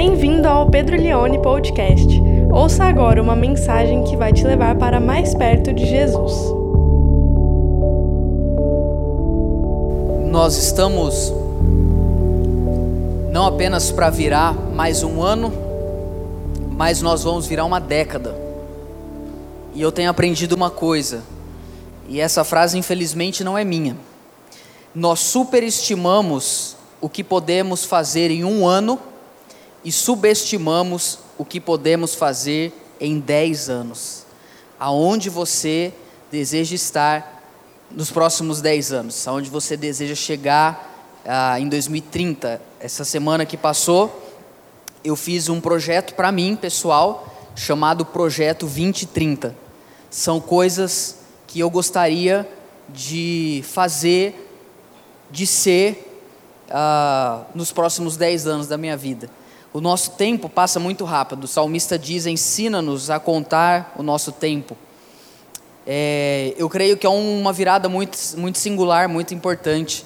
Bem-vindo ao Pedro Leone Podcast. Ouça agora uma mensagem que vai te levar para mais perto de Jesus. Nós estamos não apenas para virar mais um ano, mas nós vamos virar uma década. E eu tenho aprendido uma coisa, e essa frase infelizmente não é minha. Nós superestimamos o que podemos fazer em um ano e subestimamos o que podemos fazer em 10 anos. Aonde você deseja estar nos próximos 10 anos? Aonde você deseja chegar ah, em 2030? Essa semana que passou, eu fiz um projeto para mim, pessoal, chamado Projeto 2030. São coisas que eu gostaria de fazer, de ser ah, nos próximos 10 anos da minha vida. O nosso tempo passa muito rápido. O salmista diz: ensina-nos a contar o nosso tempo. É, eu creio que é uma virada muito, muito singular, muito importante.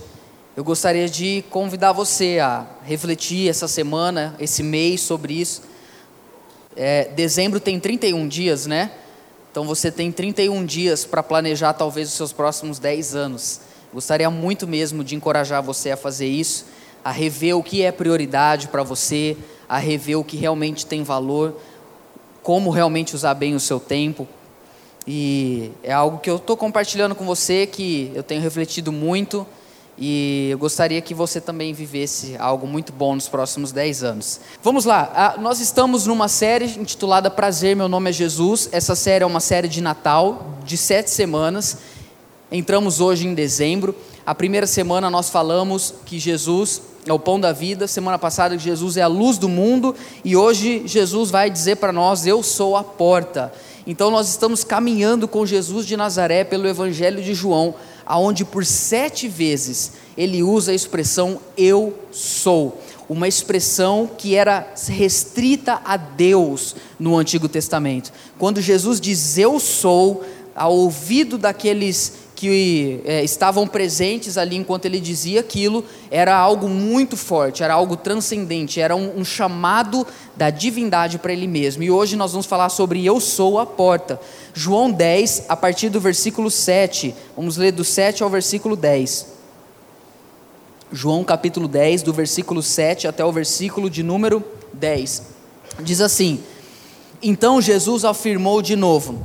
Eu gostaria de convidar você a refletir essa semana, esse mês sobre isso. É, dezembro tem 31 dias, né? Então você tem 31 dias para planejar talvez os seus próximos 10 anos. Gostaria muito mesmo de encorajar você a fazer isso, a rever o que é prioridade para você, a rever o que realmente tem valor, como realmente usar bem o seu tempo. E é algo que eu estou compartilhando com você, que eu tenho refletido muito e eu gostaria que você também vivesse algo muito bom nos próximos 10 anos. Vamos lá, nós estamos numa série intitulada Prazer, Meu Nome é Jesus. Essa série é uma série de Natal, de sete semanas. Entramos hoje em dezembro. A primeira semana nós falamos que Jesus é o pão da vida. Semana passada, Jesus é a luz do mundo. E hoje, Jesus vai dizer para nós: Eu sou a porta. Então, nós estamos caminhando com Jesus de Nazaré pelo Evangelho de João, aonde por sete vezes ele usa a expressão Eu sou. Uma expressão que era restrita a Deus no Antigo Testamento. Quando Jesus diz Eu sou, ao ouvido daqueles que é, estavam presentes ali enquanto ele dizia aquilo, era algo muito forte, era algo transcendente, era um, um chamado da divindade para ele mesmo. E hoje nós vamos falar sobre Eu sou a porta. João 10, a partir do versículo 7. Vamos ler do 7 ao versículo 10. João capítulo 10, do versículo 7 até o versículo de número 10. Diz assim: Então Jesus afirmou de novo: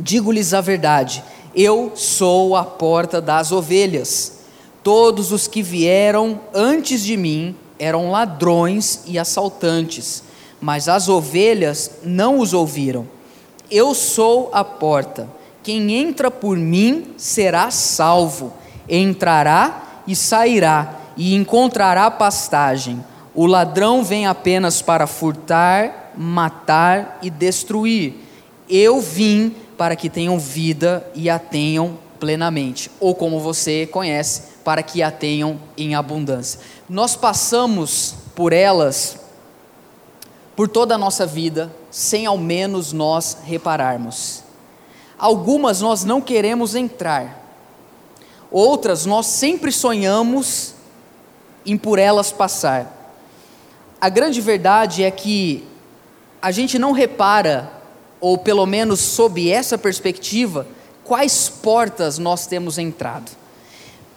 Digo-lhes a verdade eu sou a porta das ovelhas. Todos os que vieram antes de mim eram ladrões e assaltantes, mas as ovelhas não os ouviram. Eu sou a porta. Quem entra por mim será salvo. Entrará e sairá e encontrará pastagem. O ladrão vem apenas para furtar, matar e destruir. Eu vim para que tenham vida e a tenham plenamente, ou como você conhece, para que a tenham em abundância. Nós passamos por elas por toda a nossa vida, sem ao menos nós repararmos. Algumas nós não queremos entrar, outras nós sempre sonhamos em por elas passar. A grande verdade é que a gente não repara ou pelo menos sob essa perspectiva, quais portas nós temos entrado.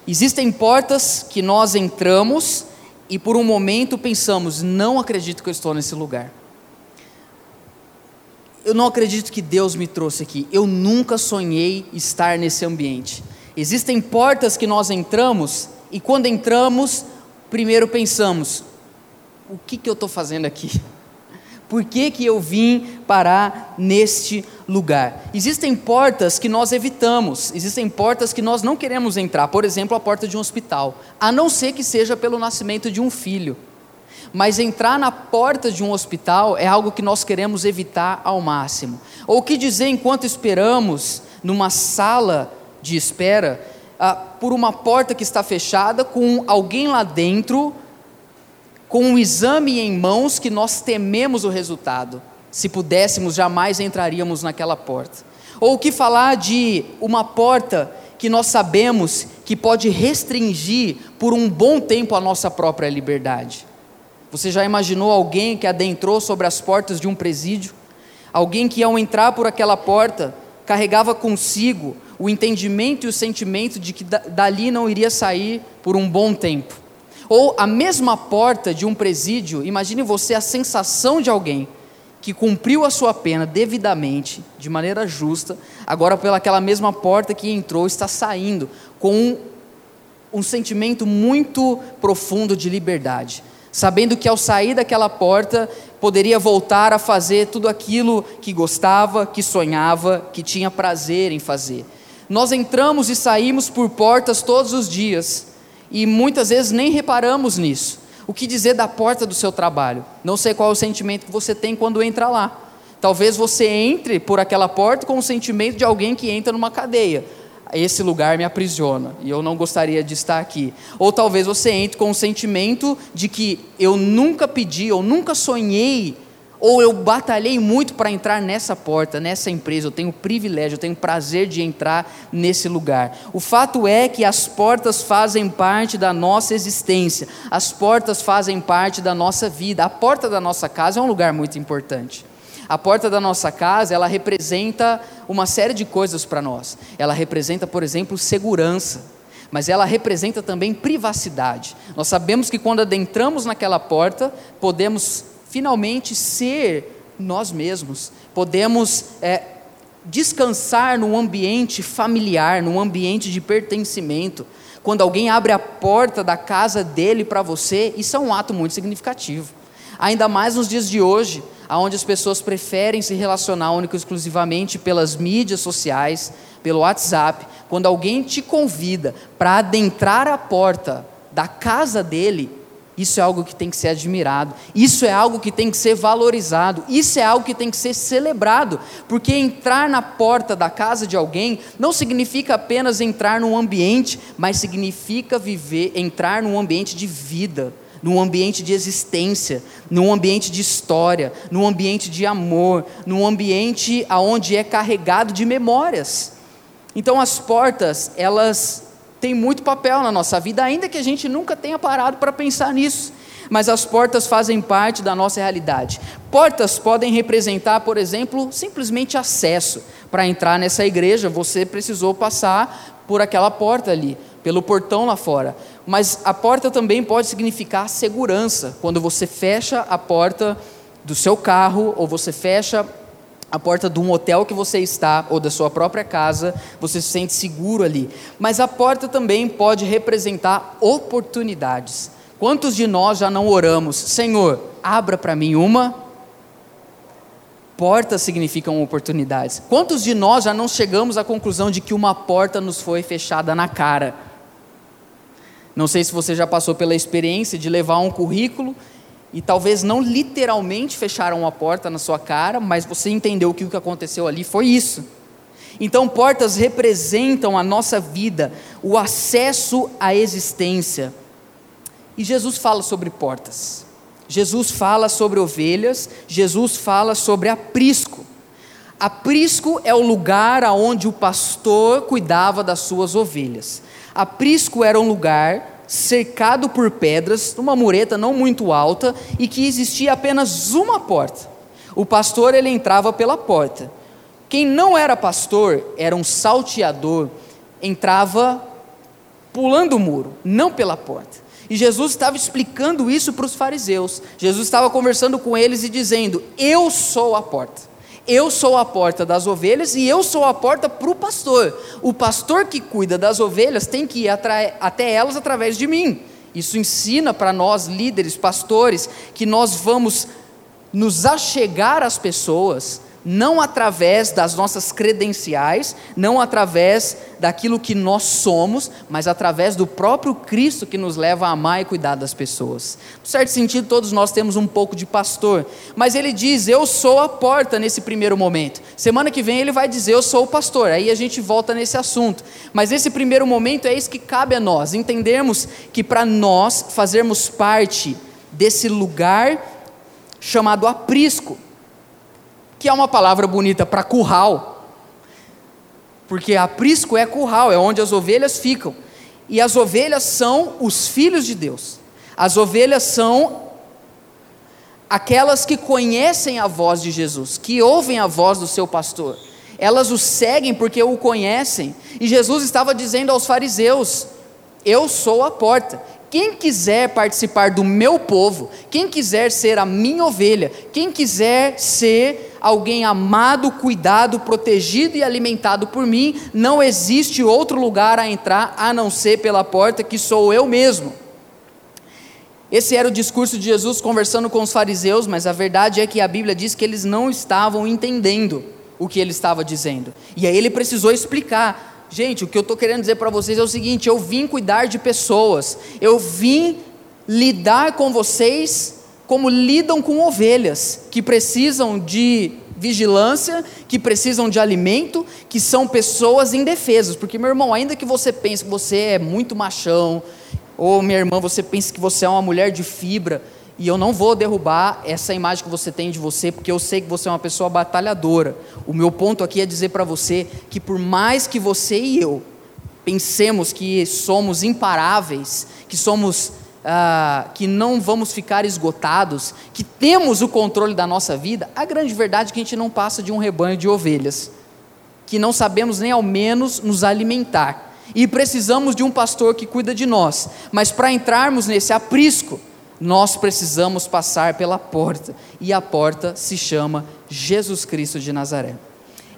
Existem portas que nós entramos e por um momento pensamos: não acredito que eu estou nesse lugar. Eu não acredito que Deus me trouxe aqui. Eu nunca sonhei estar nesse ambiente. Existem portas que nós entramos e quando entramos, primeiro pensamos: o que, que eu estou fazendo aqui? Por que, que eu vim parar neste lugar? Existem portas que nós evitamos, existem portas que nós não queremos entrar, por exemplo, a porta de um hospital, a não ser que seja pelo nascimento de um filho. Mas entrar na porta de um hospital é algo que nós queremos evitar ao máximo. Ou o que dizer enquanto esperamos numa sala de espera, ah, por uma porta que está fechada, com alguém lá dentro com um exame em mãos que nós tememos o resultado. Se pudéssemos, jamais entraríamos naquela porta. Ou o que falar de uma porta que nós sabemos que pode restringir por um bom tempo a nossa própria liberdade. Você já imaginou alguém que adentrou sobre as portas de um presídio? Alguém que, ao entrar por aquela porta, carregava consigo o entendimento e o sentimento de que dali não iria sair por um bom tempo. Ou a mesma porta de um presídio, imagine você a sensação de alguém que cumpriu a sua pena devidamente, de maneira justa, agora pelaquela mesma porta que entrou, está saindo com um, um sentimento muito profundo de liberdade, sabendo que ao sair daquela porta poderia voltar a fazer tudo aquilo que gostava, que sonhava, que tinha prazer em fazer. Nós entramos e saímos por portas todos os dias e muitas vezes nem reparamos nisso. O que dizer da porta do seu trabalho? Não sei qual é o sentimento que você tem quando entra lá. Talvez você entre por aquela porta com o sentimento de alguém que entra numa cadeia. Esse lugar me aprisiona e eu não gostaria de estar aqui. Ou talvez você entre com o sentimento de que eu nunca pedi, eu nunca sonhei ou eu batalhei muito para entrar nessa porta, nessa empresa, eu tenho privilégio, eu tenho prazer de entrar nesse lugar. O fato é que as portas fazem parte da nossa existência, as portas fazem parte da nossa vida. A porta da nossa casa é um lugar muito importante. A porta da nossa casa, ela representa uma série de coisas para nós. Ela representa, por exemplo, segurança mas ela representa também privacidade. Nós sabemos que quando adentramos naquela porta, podemos finalmente ser nós mesmos, podemos é, descansar num ambiente familiar, num ambiente de pertencimento. Quando alguém abre a porta da casa dele para você, isso é um ato muito significativo. Ainda mais nos dias de hoje, onde as pessoas preferem se relacionar única e exclusivamente pelas mídias sociais, pelo WhatsApp. Quando alguém te convida para adentrar a porta da casa dele, isso é algo que tem que ser admirado, isso é algo que tem que ser valorizado, isso é algo que tem que ser celebrado, porque entrar na porta da casa de alguém não significa apenas entrar num ambiente, mas significa viver, entrar num ambiente de vida, num ambiente de existência, num ambiente de história, num ambiente de amor, num ambiente aonde é carregado de memórias. Então as portas, elas tem muito papel na nossa vida, ainda que a gente nunca tenha parado para pensar nisso. Mas as portas fazem parte da nossa realidade. Portas podem representar, por exemplo, simplesmente acesso. Para entrar nessa igreja, você precisou passar por aquela porta ali, pelo portão lá fora. Mas a porta também pode significar segurança. Quando você fecha a porta do seu carro ou você fecha a porta de um hotel que você está ou da sua própria casa, você se sente seguro ali. Mas a porta também pode representar oportunidades. Quantos de nós já não oramos, Senhor, abra para mim uma? Portas significam oportunidades. Quantos de nós já não chegamos à conclusão de que uma porta nos foi fechada na cara? Não sei se você já passou pela experiência de levar um currículo e talvez não literalmente fecharam a porta na sua cara, mas você entendeu que o que aconteceu ali foi isso. Então, portas representam a nossa vida, o acesso à existência. E Jesus fala sobre portas. Jesus fala sobre ovelhas, Jesus fala sobre aprisco. Aprisco é o lugar aonde o pastor cuidava das suas ovelhas. Aprisco era um lugar cercado por pedras, uma mureta não muito alta e que existia apenas uma porta. O pastor ele entrava pela porta. Quem não era pastor, era um salteador, entrava pulando o muro, não pela porta. E Jesus estava explicando isso para os fariseus. Jesus estava conversando com eles e dizendo: Eu sou a porta. Eu sou a porta das ovelhas e eu sou a porta para o pastor. O pastor que cuida das ovelhas tem que ir até elas através de mim. Isso ensina para nós, líderes, pastores, que nós vamos nos achegar às pessoas não através das nossas credenciais, não através daquilo que nós somos, mas através do próprio Cristo que nos leva a amar e cuidar das pessoas. Em certo sentido, todos nós temos um pouco de pastor, mas ele diz: Eu sou a porta nesse primeiro momento. Semana que vem ele vai dizer: Eu sou o pastor. Aí a gente volta nesse assunto. Mas esse primeiro momento é isso que cabe a nós, entendermos que para nós fazermos parte desse lugar chamado aprisco, que é uma palavra bonita para curral, porque aprisco é curral, é onde as ovelhas ficam, e as ovelhas são os filhos de Deus, as ovelhas são aquelas que conhecem a voz de Jesus, que ouvem a voz do seu pastor. Elas o seguem porque o conhecem. E Jesus estava dizendo aos fariseus: Eu sou a porta. Quem quiser participar do meu povo, quem quiser ser a minha ovelha, quem quiser ser alguém amado, cuidado, protegido e alimentado por mim, não existe outro lugar a entrar a não ser pela porta que sou eu mesmo. Esse era o discurso de Jesus conversando com os fariseus, mas a verdade é que a Bíblia diz que eles não estavam entendendo o que ele estava dizendo. E aí ele precisou explicar. Gente, o que eu estou querendo dizer para vocês é o seguinte: eu vim cuidar de pessoas, eu vim lidar com vocês como lidam com ovelhas que precisam de vigilância, que precisam de alimento, que são pessoas indefesas. Porque, meu irmão, ainda que você pense que você é muito machão, ou minha irmã, você pensa que você é uma mulher de fibra, e eu não vou derrubar essa imagem que você tem de você, porque eu sei que você é uma pessoa batalhadora. O meu ponto aqui é dizer para você que por mais que você e eu pensemos que somos imparáveis, que somos ah, que não vamos ficar esgotados, que temos o controle da nossa vida, a grande verdade é que a gente não passa de um rebanho de ovelhas, que não sabemos nem ao menos nos alimentar e precisamos de um pastor que cuida de nós. Mas para entrarmos nesse aprisco, nós precisamos passar pela porta, e a porta se chama Jesus Cristo de Nazaré.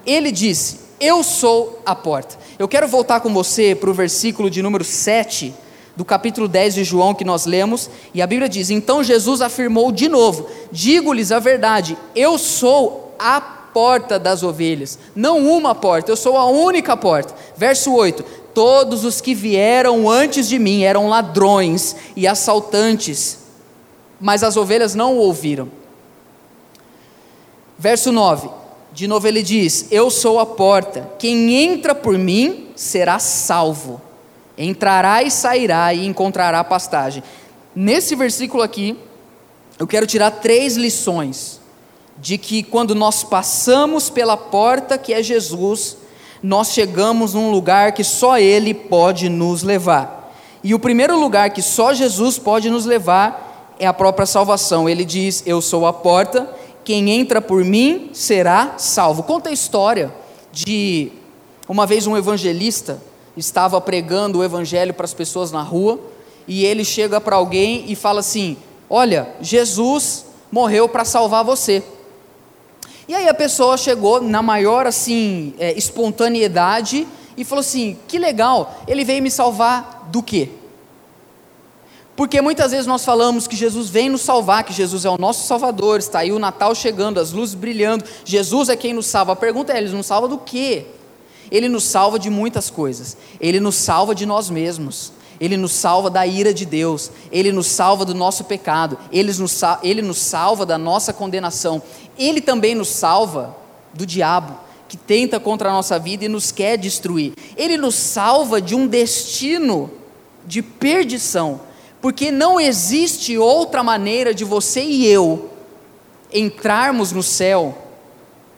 Ele disse: Eu sou a porta. Eu quero voltar com você para o versículo de número 7 do capítulo 10 de João que nós lemos, e a Bíblia diz: Então Jesus afirmou de novo: Digo-lhes a verdade, eu sou a porta das ovelhas, não uma porta, eu sou a única porta. Verso 8: Todos os que vieram antes de mim eram ladrões e assaltantes, mas as ovelhas não o ouviram. Verso 9, de novo ele diz: Eu sou a porta, quem entra por mim será salvo, entrará e sairá e encontrará pastagem. Nesse versículo aqui, eu quero tirar três lições de que quando nós passamos pela porta que é Jesus, nós chegamos num lugar que só Ele pode nos levar. E o primeiro lugar que só Jesus pode nos levar é a própria salvação. Ele diz: Eu sou a porta, quem entra por mim será salvo. Conta a história de uma vez um evangelista estava pregando o evangelho para as pessoas na rua e ele chega para alguém e fala assim: Olha, Jesus morreu para salvar você. E aí a pessoa chegou na maior assim é, espontaneidade e falou assim: que legal, ele veio me salvar do quê? Porque muitas vezes nós falamos que Jesus vem nos salvar, que Jesus é o nosso Salvador, está aí o Natal chegando, as luzes brilhando, Jesus é quem nos salva. A pergunta é: ele nos salva do quê? Ele nos salva de muitas coisas, ele nos salva de nós mesmos, ele nos salva da ira de Deus, Ele nos salva do nosso pecado, Ele nos, Ele nos salva da nossa condenação, Ele também nos salva do diabo, que tenta contra a nossa vida e nos quer destruir. Ele nos salva de um destino de perdição, porque não existe outra maneira de você e eu entrarmos no céu,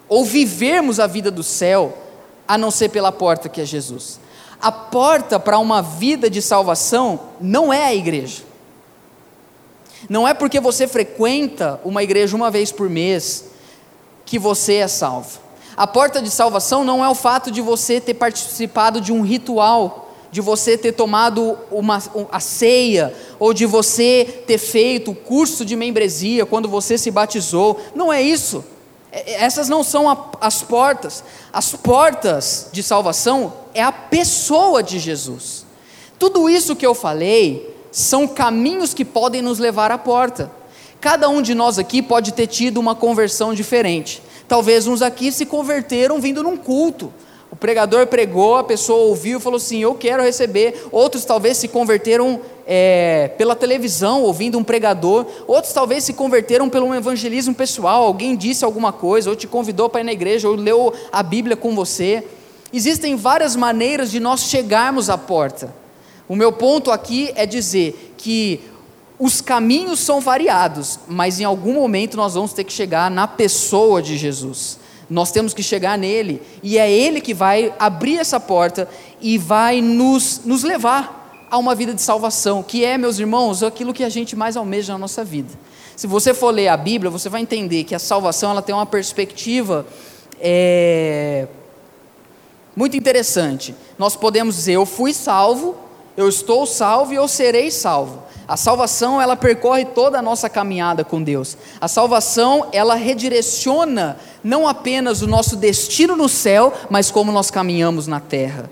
ou vivermos a vida do céu, a não ser pela porta que é Jesus a porta para uma vida de salvação não é a igreja. Não é porque você frequenta uma igreja uma vez por mês que você é salvo. A porta de salvação não é o fato de você ter participado de um ritual, de você ter tomado uma, a ceia, ou de você ter feito o curso de membresia quando você se batizou. Não é isso. É, essas não são a, as portas. As portas de salvação é a pessoa de Jesus. Tudo isso que eu falei são caminhos que podem nos levar à porta. Cada um de nós aqui pode ter tido uma conversão diferente. Talvez uns aqui se converteram vindo num culto. O pregador pregou, a pessoa ouviu e falou assim: Eu quero receber. Outros talvez se converteram é, pela televisão, ouvindo um pregador. Outros talvez se converteram pelo evangelismo pessoal. Alguém disse alguma coisa, ou te convidou para ir na igreja, ou leu a Bíblia com você. Existem várias maneiras de nós chegarmos à porta. O meu ponto aqui é dizer que os caminhos são variados, mas em algum momento nós vamos ter que chegar na pessoa de Jesus. Nós temos que chegar nele, e é ele que vai abrir essa porta e vai nos, nos levar a uma vida de salvação, que é, meus irmãos, aquilo que a gente mais almeja na nossa vida. Se você for ler a Bíblia, você vai entender que a salvação ela tem uma perspectiva é, muito interessante. Nós podemos dizer: eu fui salvo, eu estou salvo e eu serei salvo. A salvação, ela percorre toda a nossa caminhada com Deus. A salvação, ela redireciona não apenas o nosso destino no céu, mas como nós caminhamos na terra.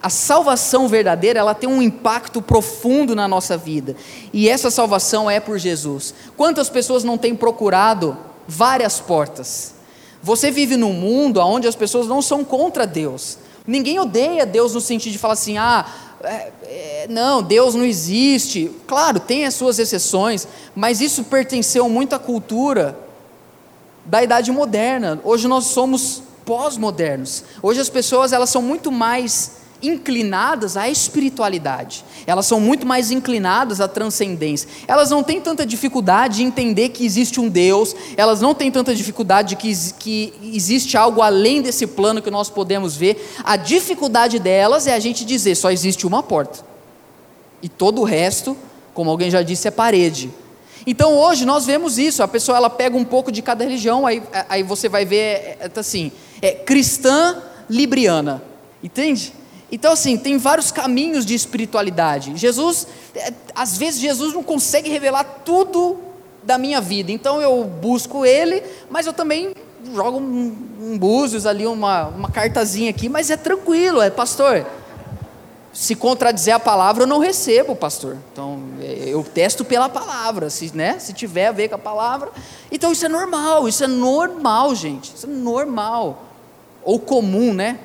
A salvação verdadeira, ela tem um impacto profundo na nossa vida. E essa salvação é por Jesus. Quantas pessoas não têm procurado várias portas? Você vive num mundo onde as pessoas não são contra Deus. Ninguém odeia Deus no sentido de falar assim: ah, é, é, não, Deus não existe. Claro, tem as suas exceções, mas isso pertenceu muito à cultura da idade moderna. Hoje nós somos pós-modernos. Hoje as pessoas elas são muito mais inclinadas à espiritualidade, elas são muito mais inclinadas à transcendência. Elas não têm tanta dificuldade de entender que existe um Deus, elas não têm tanta dificuldade de que, que existe algo além desse plano que nós podemos ver. A dificuldade delas é a gente dizer só existe uma porta, e todo o resto, como alguém já disse, é parede. Então hoje nós vemos isso, a pessoa ela pega um pouco de cada religião, aí, aí você vai ver é, é assim, é cristã libriana, entende? Então, assim, tem vários caminhos de espiritualidade. Jesus, é, às vezes, Jesus não consegue revelar tudo da minha vida. Então, eu busco Ele, mas eu também jogo um, um búzios ali, uma, uma cartazinha aqui, mas é tranquilo, é pastor. Se contradizer a palavra, eu não recebo, pastor. Então, é, eu testo pela palavra, se, né, se tiver a ver com a palavra. Então, isso é normal, isso é normal, gente. Isso é normal. Ou comum, né?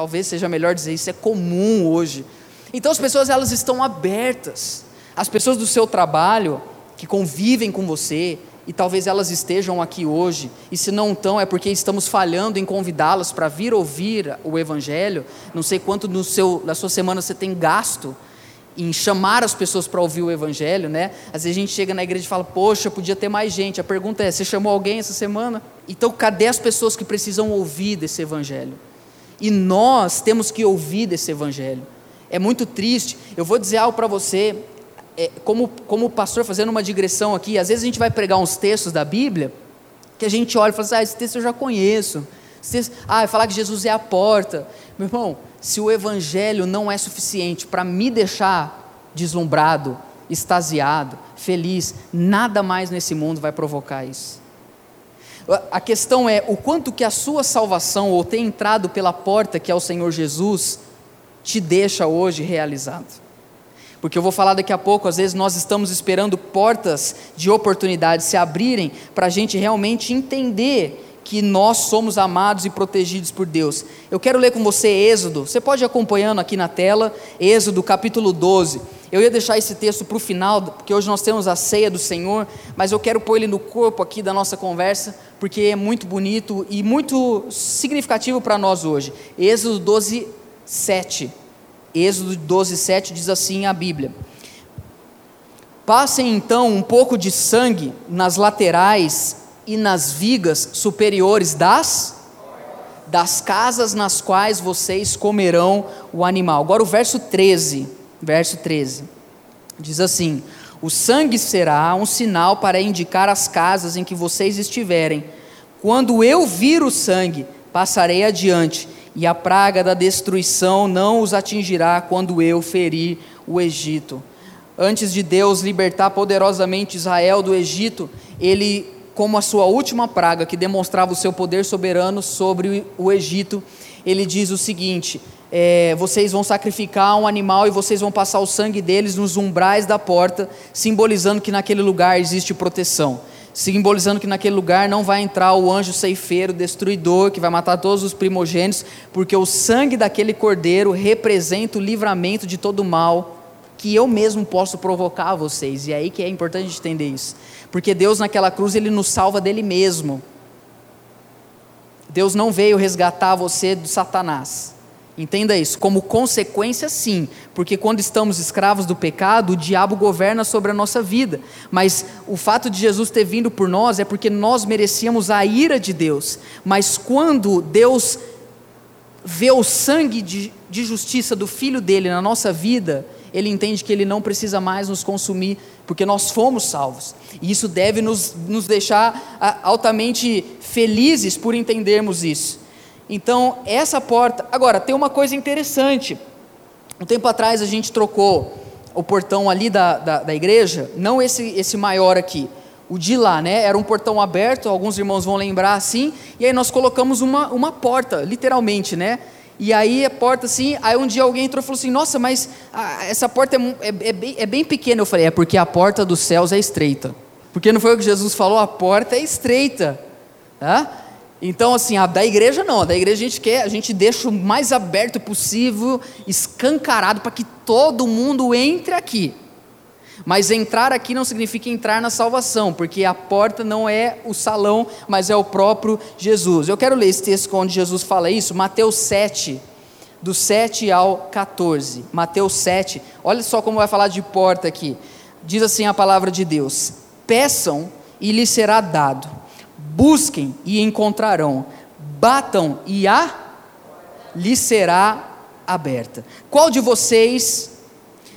Talvez seja melhor dizer isso é comum hoje. Então as pessoas elas estão abertas. As pessoas do seu trabalho que convivem com você e talvez elas estejam aqui hoje e se não estão é porque estamos falhando em convidá-las para vir ouvir o evangelho. Não sei quanto no seu na sua semana você tem gasto em chamar as pessoas para ouvir o evangelho, né? Às vezes a gente chega na igreja e fala: "Poxa, podia ter mais gente". A pergunta é: você chamou alguém essa semana? Então, cadê as pessoas que precisam ouvir desse evangelho? E nós temos que ouvir desse evangelho. É muito triste. Eu vou dizer algo para você, é, como, como pastor fazendo uma digressão aqui, às vezes a gente vai pregar uns textos da Bíblia, que a gente olha e fala assim, ah, esse texto eu já conheço. Texto, ah, falar que Jesus é a porta. Meu irmão, se o evangelho não é suficiente para me deixar deslumbrado, extasiado, feliz, nada mais nesse mundo vai provocar isso. A questão é o quanto que a sua salvação, ou ter entrado pela porta que é o Senhor Jesus, te deixa hoje realizado. Porque eu vou falar daqui a pouco, às vezes nós estamos esperando portas de oportunidade se abrirem para a gente realmente entender que nós somos amados e protegidos por Deus. Eu quero ler com você Êxodo, você pode ir acompanhando aqui na tela, Êxodo capítulo 12. Eu ia deixar esse texto para o final, porque hoje nós temos a ceia do Senhor, mas eu quero pôr ele no corpo aqui da nossa conversa, porque é muito bonito e muito significativo para nós hoje. Êxodo 12, 7. Êxodo 12, 7 diz assim a Bíblia: Passem então um pouco de sangue nas laterais e nas vigas superiores das das casas nas quais vocês comerão o animal. Agora o verso 13, verso 13. Diz assim: O sangue será um sinal para indicar as casas em que vocês estiverem. Quando eu vir o sangue, passarei adiante, e a praga da destruição não os atingirá quando eu ferir o Egito. Antes de Deus libertar poderosamente Israel do Egito, ele como a sua última praga, que demonstrava o seu poder soberano sobre o Egito, ele diz o seguinte: é, vocês vão sacrificar um animal e vocês vão passar o sangue deles nos umbrais da porta, simbolizando que naquele lugar existe proteção. Simbolizando que naquele lugar não vai entrar o anjo ceifeiro, destruidor, que vai matar todos os primogênitos, porque o sangue daquele cordeiro representa o livramento de todo mal que eu mesmo posso provocar a vocês. E é aí que é importante entender isso. Porque Deus naquela cruz ele nos salva dele mesmo. Deus não veio resgatar você do Satanás. Entenda isso, como consequência sim, porque quando estamos escravos do pecado, o diabo governa sobre a nossa vida. Mas o fato de Jesus ter vindo por nós é porque nós merecíamos a ira de Deus. Mas quando Deus vê o sangue de, de justiça do filho dele na nossa vida, ele entende que ele não precisa mais nos consumir, porque nós fomos salvos. E isso deve nos, nos deixar altamente felizes por entendermos isso. Então, essa porta. Agora, tem uma coisa interessante. Um tempo atrás a gente trocou o portão ali da, da, da igreja, não esse, esse maior aqui o de lá, né? Era um portão aberto, alguns irmãos vão lembrar assim, e aí nós colocamos uma, uma porta, literalmente, né? E aí a porta assim, aí um dia alguém entrou e falou assim: Nossa, mas ah, essa porta é, é, é, bem, é bem pequena. Eu falei: É porque a porta dos céus é estreita. Porque não foi o que Jesus falou, a porta é estreita. Tá? Então, assim, a da igreja não, a da igreja a gente quer, a gente deixa o mais aberto possível, escancarado, para que todo mundo entre aqui. Mas entrar aqui não significa entrar na salvação, porque a porta não é o salão, mas é o próprio Jesus. Eu quero ler esse texto onde Jesus fala isso, Mateus 7, do 7 ao 14. Mateus 7, olha só como vai falar de porta aqui. Diz assim a palavra de Deus: Peçam e lhes será dado, busquem e encontrarão, batam e a lhes será aberta. Qual de vocês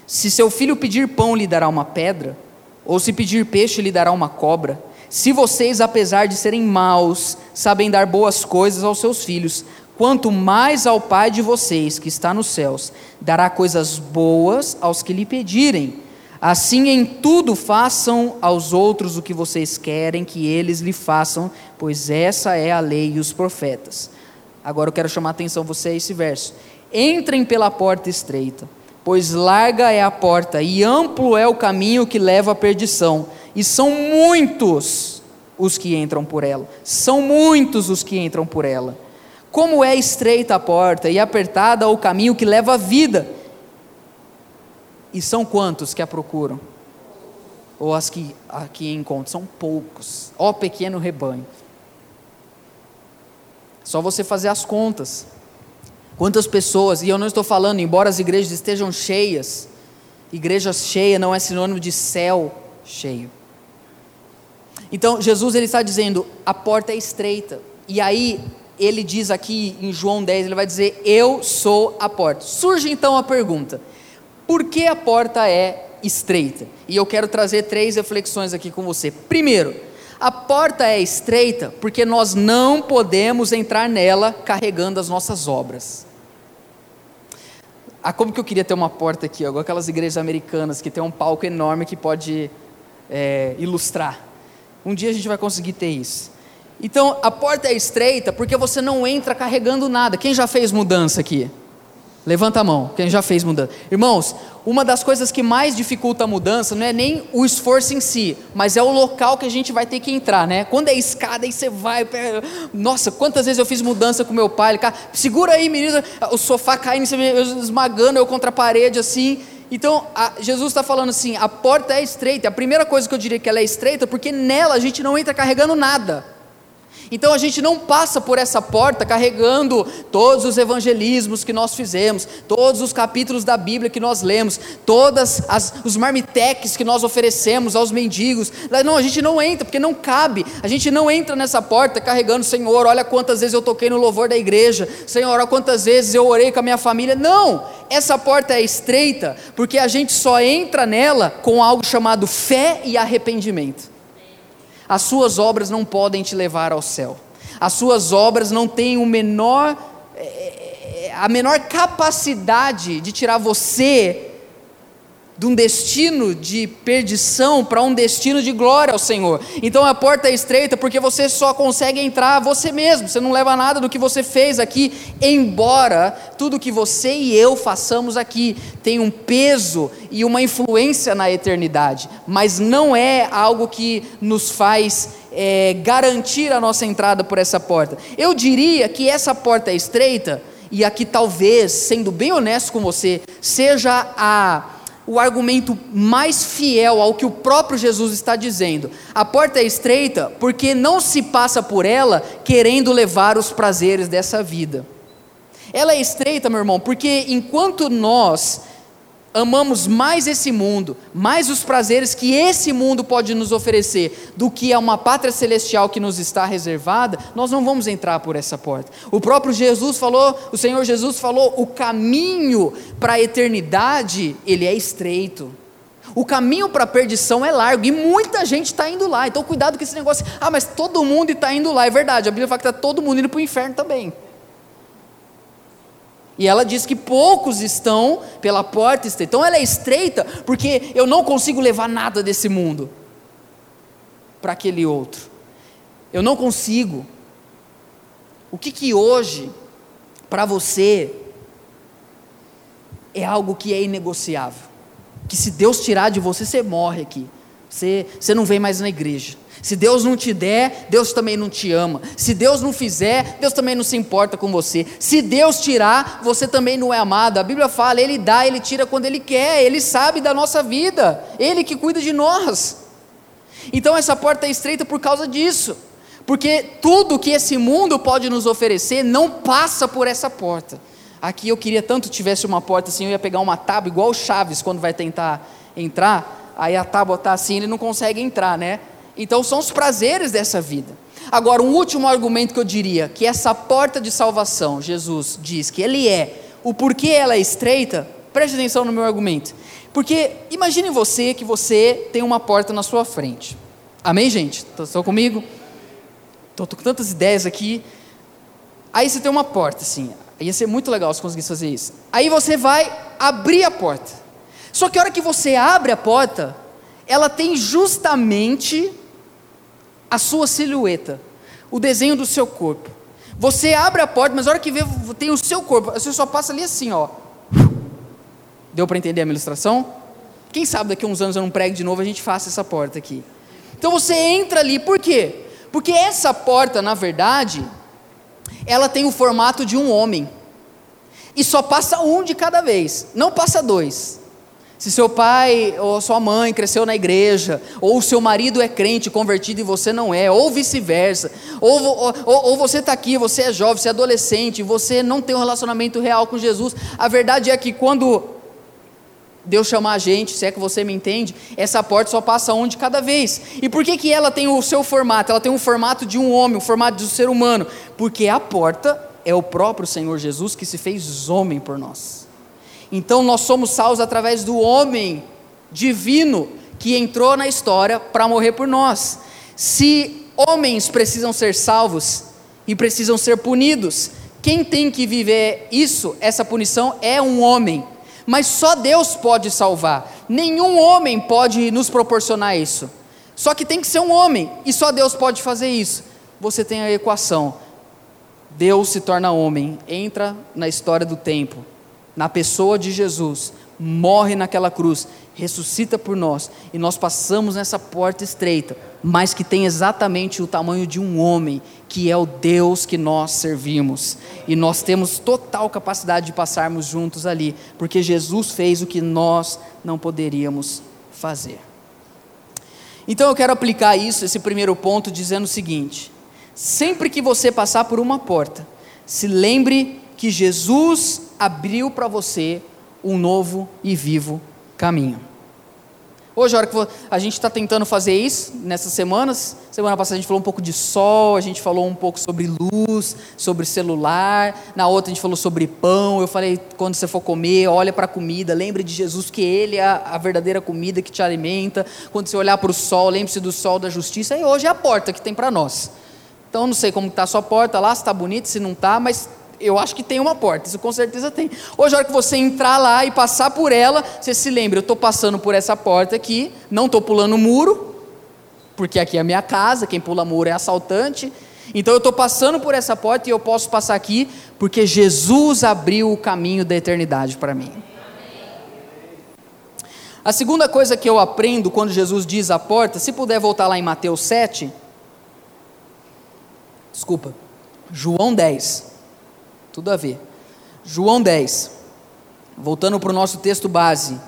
se seu filho pedir pão, lhe dará uma pedra? Ou se pedir peixe, lhe dará uma cobra? Se vocês, apesar de serem maus, sabem dar boas coisas aos seus filhos, quanto mais ao Pai de vocês, que está nos céus, dará coisas boas aos que lhe pedirem. Assim, em tudo façam aos outros o que vocês querem que eles lhe façam, pois essa é a lei e os profetas. Agora eu quero chamar a atenção você a esse verso. Entrem pela porta estreita pois larga é a porta e amplo é o caminho que leva à perdição, e são muitos os que entram por ela. São muitos os que entram por ela. Como é estreita a porta e apertada o caminho que leva à vida. E são quantos que a procuram? Ou as que aqui encontram? São poucos. Ó pequeno rebanho. Só você fazer as contas. Quantas pessoas, e eu não estou falando, embora as igrejas estejam cheias, igreja cheia não é sinônimo de céu cheio. Então, Jesus ele está dizendo: a porta é estreita. E aí, ele diz aqui em João 10, ele vai dizer: Eu sou a porta. Surge então a pergunta: por que a porta é estreita? E eu quero trazer três reflexões aqui com você. Primeiro, a porta é estreita porque nós não podemos entrar nela carregando as nossas obras. Ah, como que eu queria ter uma porta aqui, igual aquelas igrejas americanas que tem um palco enorme que pode é, ilustrar. Um dia a gente vai conseguir ter isso. Então, a porta é estreita porque você não entra carregando nada. Quem já fez mudança aqui? Levanta a mão, quem já fez mudança. Irmãos, uma das coisas que mais dificulta a mudança não é nem o esforço em si, mas é o local que a gente vai ter que entrar, né? Quando é escada, aí você vai. Nossa, quantas vezes eu fiz mudança com meu pai? Ele, cara, segura aí, menina, o sofá caindo, esmagando eu contra a parede assim. Então, a, Jesus está falando assim: a porta é estreita. A primeira coisa que eu diria que ela é estreita, porque nela a gente não entra carregando nada. Então a gente não passa por essa porta carregando todos os evangelismos que nós fizemos, todos os capítulos da Bíblia que nós lemos, todos os marmiteques que nós oferecemos aos mendigos. Não, a gente não entra, porque não cabe. A gente não entra nessa porta carregando, Senhor, olha quantas vezes eu toquei no louvor da igreja, Senhor, olha quantas vezes eu orei com a minha família. Não, essa porta é estreita, porque a gente só entra nela com algo chamado fé e arrependimento. As suas obras não podem te levar ao céu. As suas obras não têm o menor, é, a menor capacidade de tirar você de um destino de perdição para um destino de glória ao Senhor. Então a porta é estreita porque você só consegue entrar você mesmo, você não leva nada do que você fez aqui, embora tudo que você e eu façamos aqui tenha um peso e uma influência na eternidade, mas não é algo que nos faz é, garantir a nossa entrada por essa porta. Eu diria que essa porta é estreita, e aqui talvez, sendo bem honesto com você, seja a o argumento mais fiel ao que o próprio Jesus está dizendo. A porta é estreita porque não se passa por ela querendo levar os prazeres dessa vida. Ela é estreita, meu irmão, porque enquanto nós amamos mais esse mundo, mais os prazeres que esse mundo pode nos oferecer, do que a uma pátria celestial que nos está reservada, nós não vamos entrar por essa porta. O próprio Jesus falou, o Senhor Jesus falou, o caminho para a eternidade, ele é estreito. O caminho para a perdição é largo e muita gente está indo lá. Então, cuidado com esse negócio. Ah, mas todo mundo está indo lá. É verdade, a Bíblia fala que está todo mundo indo para o inferno também. E ela diz que poucos estão pela porta estreita. Então ela é estreita porque eu não consigo levar nada desse mundo para aquele outro. Eu não consigo. O que que hoje para você é algo que é inegociável? Que se Deus tirar de você, você morre aqui. Você, você não vem mais na igreja. Se Deus não te der, Deus também não te ama. Se Deus não fizer, Deus também não se importa com você. Se Deus tirar, você também não é amado. A Bíblia fala: Ele dá, Ele tira quando Ele quer. Ele sabe da nossa vida. Ele que cuida de nós. Então essa porta é estreita por causa disso. Porque tudo que esse mundo pode nos oferecer não passa por essa porta. Aqui eu queria tanto tivesse uma porta assim, eu ia pegar uma tábua igual o Chaves quando vai tentar entrar, aí a tábua está assim, ele não consegue entrar, né? Então são os prazeres dessa vida. Agora, um último argumento que eu diria, que essa porta de salvação, Jesus diz que ele é, o porquê ela é estreita, preste atenção no meu argumento. Porque imagine você que você tem uma porta na sua frente. Amém, gente? Estão comigo? Estou com tantas ideias aqui. Aí você tem uma porta, assim. Ia ser muito legal se conseguisse fazer isso. Aí você vai abrir a porta. Só que a hora que você abre a porta, ela tem justamente a sua silhueta, o desenho do seu corpo. Você abre a porta, mas a hora que vê, tem o seu corpo, você só passa ali assim, ó. Deu para entender a ilustração? Quem sabe daqui a uns anos eu não prego de novo, a gente faça essa porta aqui. Então você entra ali, por quê? Porque essa porta, na verdade, ela tem o formato de um homem. E só passa um de cada vez, não passa dois. Se seu pai ou sua mãe cresceu na igreja, ou seu marido é crente, convertido e você não é, ou vice-versa, ou, ou, ou, você está aqui, você é jovem, você é adolescente, você não tem um relacionamento real com Jesus, a verdade é que quando Deus chamar a gente, se é que você me entende, essa porta só passa um de cada vez. E por que, que ela tem o seu formato? Ela tem o formato de um homem, o formato de um ser humano, porque a porta é o próprio Senhor Jesus que se fez homem por nós. Então nós somos salvos através do homem divino que entrou na história para morrer por nós. Se homens precisam ser salvos e precisam ser punidos, quem tem que viver isso, essa punição, é um homem. Mas só Deus pode salvar. Nenhum homem pode nos proporcionar isso. Só que tem que ser um homem, e só Deus pode fazer isso. Você tem a equação: Deus se torna homem, entra na história do tempo na pessoa de Jesus, morre naquela cruz, ressuscita por nós, e nós passamos nessa porta estreita, mas que tem exatamente o tamanho de um homem, que é o Deus que nós servimos. E nós temos total capacidade de passarmos juntos ali, porque Jesus fez o que nós não poderíamos fazer. Então eu quero aplicar isso, esse primeiro ponto, dizendo o seguinte: sempre que você passar por uma porta, se lembre que Jesus abriu para você um novo e vivo caminho. Hoje, a hora que a gente está tentando fazer isso, nessas semanas, semana passada a gente falou um pouco de sol, a gente falou um pouco sobre luz, sobre celular, na outra a gente falou sobre pão. Eu falei, quando você for comer, olha para a comida, lembre de Jesus que Ele é a verdadeira comida que te alimenta. Quando você olhar para o sol, lembre-se do sol da justiça. E hoje é a porta que tem para nós. Então, não sei como está a sua porta lá, se está bonita, se não está, mas eu acho que tem uma porta, isso com certeza tem. Hoje, a hora que você entrar lá e passar por ela, você se lembra: eu estou passando por essa porta aqui, não estou pulando muro, porque aqui é a minha casa, quem pula muro é assaltante. Então eu estou passando por essa porta e eu posso passar aqui, porque Jesus abriu o caminho da eternidade para mim. A segunda coisa que eu aprendo quando Jesus diz a porta, se puder voltar lá em Mateus 7, desculpa, João 10. Tudo a ver. João 10. Voltando para o nosso texto base.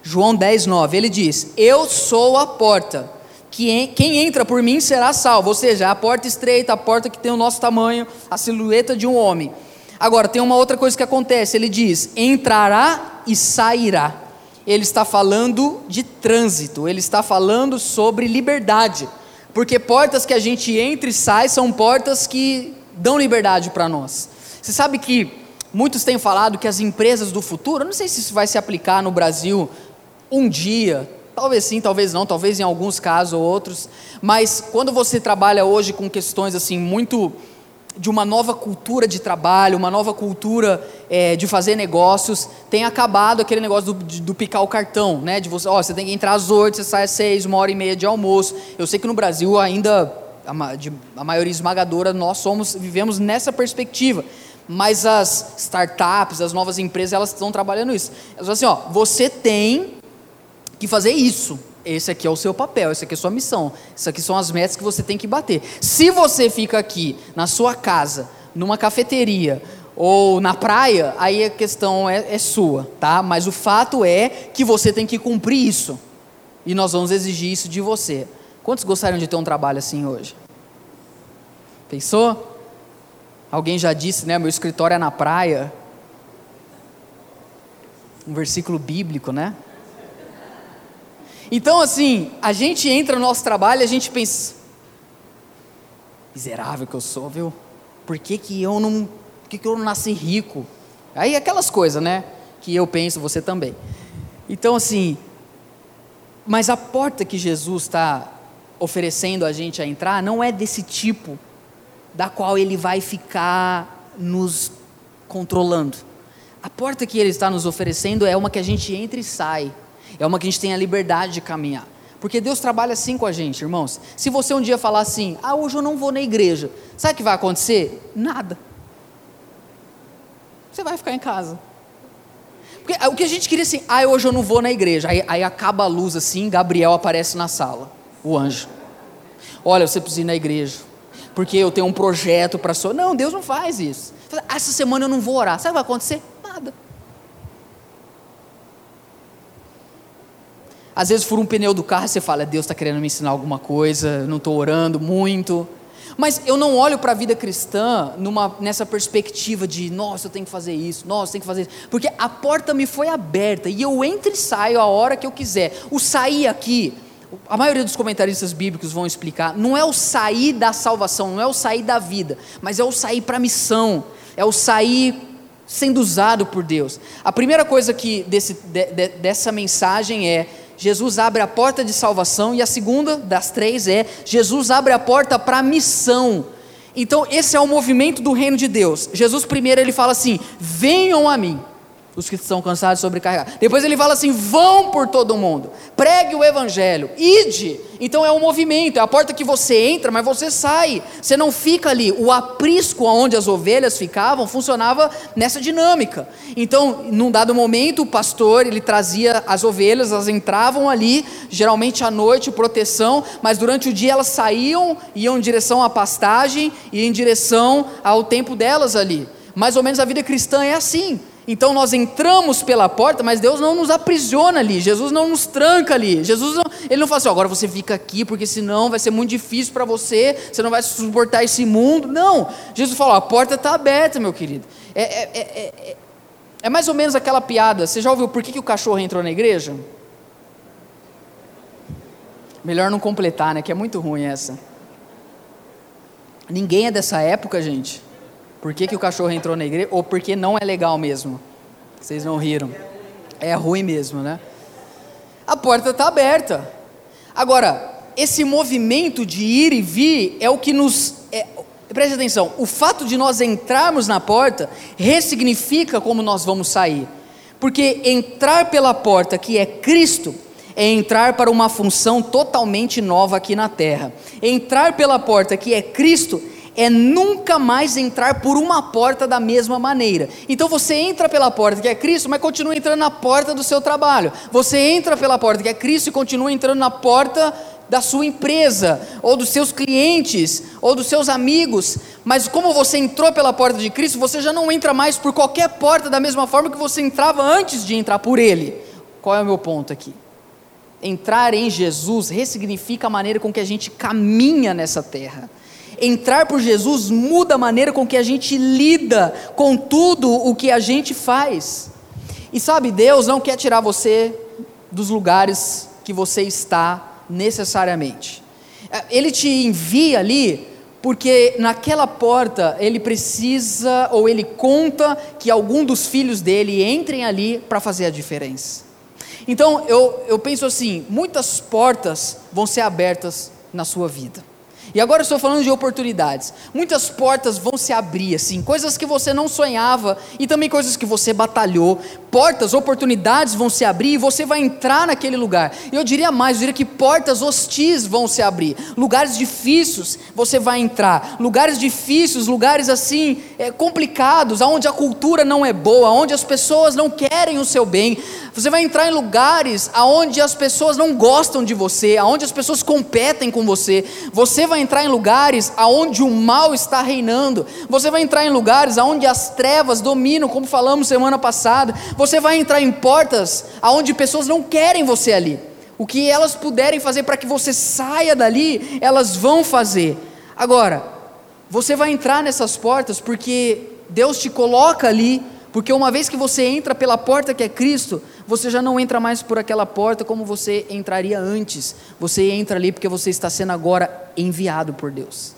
João 10, 9. Ele diz: Eu sou a porta. Quem entra por mim será salvo. Ou seja, a porta estreita, a porta que tem o nosso tamanho, a silhueta de um homem. Agora, tem uma outra coisa que acontece. Ele diz: entrará e sairá. ele está falando de trânsito, ele está falando sobre liberdade. Porque portas que a gente entra e sai são portas que dão liberdade para nós. Você sabe que muitos têm falado que as empresas do futuro, eu não sei se isso vai se aplicar no Brasil um dia, talvez sim, talvez não, talvez em alguns casos ou outros, mas quando você trabalha hoje com questões assim muito de uma nova cultura de trabalho, uma nova cultura é, de fazer negócios, tem acabado aquele negócio do, do picar o cartão, né? De você, ó, você tem que entrar às oito, você sai às seis, uma hora e meia de almoço. Eu sei que no Brasil ainda a, de, a maioria esmagadora nós somos vivemos nessa perspectiva, mas as startups, as novas empresas, elas estão trabalhando isso. Elas falam assim, ó, você tem que fazer isso. Esse aqui é o seu papel, esse aqui é a sua missão. Isso aqui são as metas que você tem que bater. Se você fica aqui na sua casa, numa cafeteria ou na praia, aí a questão é, é sua, tá? Mas o fato é que você tem que cumprir isso. E nós vamos exigir isso de você. Quantos gostariam de ter um trabalho assim hoje? Pensou? Alguém já disse, né? Meu escritório é na praia. Um versículo bíblico, né? Então, assim, a gente entra no nosso trabalho e a gente pensa: miserável que eu sou, viu? Por que, que eu não. Por que, que eu não nasci rico? Aí aquelas coisas, né? Que eu penso, você também. Então, assim, mas a porta que Jesus está oferecendo a gente a entrar não é desse tipo, da qual ele vai ficar nos controlando. A porta que ele está nos oferecendo é uma que a gente entra e sai é uma que a gente tem a liberdade de caminhar. Porque Deus trabalha assim com a gente, irmãos. Se você um dia falar assim, ah, hoje eu não vou na igreja, sabe o que vai acontecer? Nada. Você vai ficar em casa. Porque o que a gente queria assim, ah, hoje eu não vou na igreja. Aí, aí acaba a luz assim, Gabriel aparece na sala, o anjo. Olha, você precisa ir na igreja, porque eu tenho um projeto para sua. Não, Deus não faz isso. Ah, essa semana eu não vou orar. Sabe o que vai acontecer? Nada. Às vezes fura um pneu do carro e você fala, Deus está querendo me ensinar alguma coisa, não estou orando muito. Mas eu não olho para a vida cristã numa, nessa perspectiva de, nossa, eu tenho que fazer isso, nossa, eu tenho que fazer isso. Porque a porta me foi aberta e eu entro e saio a hora que eu quiser. O sair aqui, a maioria dos comentaristas bíblicos vão explicar, não é o sair da salvação, não é o sair da vida, mas é o sair para a missão, é o sair sendo usado por Deus. A primeira coisa que desse, de, de, dessa mensagem é Jesus abre a porta de salvação, e a segunda das três é: Jesus abre a porta para a missão. Então, esse é o movimento do reino de Deus. Jesus, primeiro, ele fala assim: venham a mim os que estão cansados e sobrecarregados. Depois ele fala assim: vão por todo mundo, pregue o evangelho, ide. Então é um movimento, é a porta que você entra, mas você sai, você não fica ali. O aprisco onde as ovelhas ficavam funcionava nessa dinâmica. Então, num dado momento, o pastor ele trazia as ovelhas, elas entravam ali, geralmente à noite, proteção, mas durante o dia elas saíam, iam em direção à pastagem e em direção ao tempo delas ali. Mais ou menos a vida cristã é assim. Então nós entramos pela porta, mas Deus não nos aprisiona ali, Jesus não nos tranca ali. Jesus não, ele não fala assim, agora você fica aqui, porque senão vai ser muito difícil para você, você não vai suportar esse mundo. Não, Jesus falou, a porta está aberta, meu querido. É, é, é, é, é mais ou menos aquela piada. Você já ouviu por que, que o cachorro entrou na igreja? Melhor não completar, né? Que é muito ruim essa. Ninguém é dessa época, gente. Por que, que o cachorro entrou na igreja? Ou porque não é legal mesmo? Vocês não riram. É ruim mesmo, né? A porta está aberta. Agora, esse movimento de ir e vir é o que nos. É, preste atenção, o fato de nós entrarmos na porta ressignifica como nós vamos sair. Porque entrar pela porta que é Cristo é entrar para uma função totalmente nova aqui na terra. Entrar pela porta que é Cristo é nunca mais entrar por uma porta da mesma maneira. Então você entra pela porta que é Cristo, mas continua entrando na porta do seu trabalho. Você entra pela porta que é Cristo e continua entrando na porta da sua empresa, ou dos seus clientes, ou dos seus amigos. Mas como você entrou pela porta de Cristo, você já não entra mais por qualquer porta da mesma forma que você entrava antes de entrar por Ele. Qual é o meu ponto aqui? Entrar em Jesus ressignifica a maneira com que a gente caminha nessa terra entrar por Jesus muda a maneira com que a gente lida com tudo o que a gente faz. E sabe, Deus não quer tirar você dos lugares que você está necessariamente. Ele te envia ali porque naquela porta ele precisa ou ele conta que algum dos filhos dele entrem ali para fazer a diferença. Então eu, eu penso assim: muitas portas vão ser abertas na sua vida. E agora eu estou falando de oportunidades. Muitas portas vão se abrir, assim, coisas que você não sonhava e também coisas que você batalhou. Portas, oportunidades vão se abrir e você vai entrar naquele lugar. Eu diria mais, eu diria que portas hostis vão se abrir. Lugares difíceis você vai entrar. Lugares difíceis, lugares assim, é, complicados, onde a cultura não é boa, onde as pessoas não querem o seu bem. Você vai entrar em lugares aonde as pessoas não gostam de você, aonde as pessoas competem com você. Você vai entrar em lugares aonde o mal está reinando. Você vai entrar em lugares aonde as trevas dominam, como falamos semana passada. Você vai entrar em portas aonde pessoas não querem você ali. O que elas puderem fazer para que você saia dali, elas vão fazer. Agora, você vai entrar nessas portas porque Deus te coloca ali porque uma vez que você entra pela porta que é Cristo, você já não entra mais por aquela porta como você entraria antes. Você entra ali porque você está sendo agora enviado por Deus.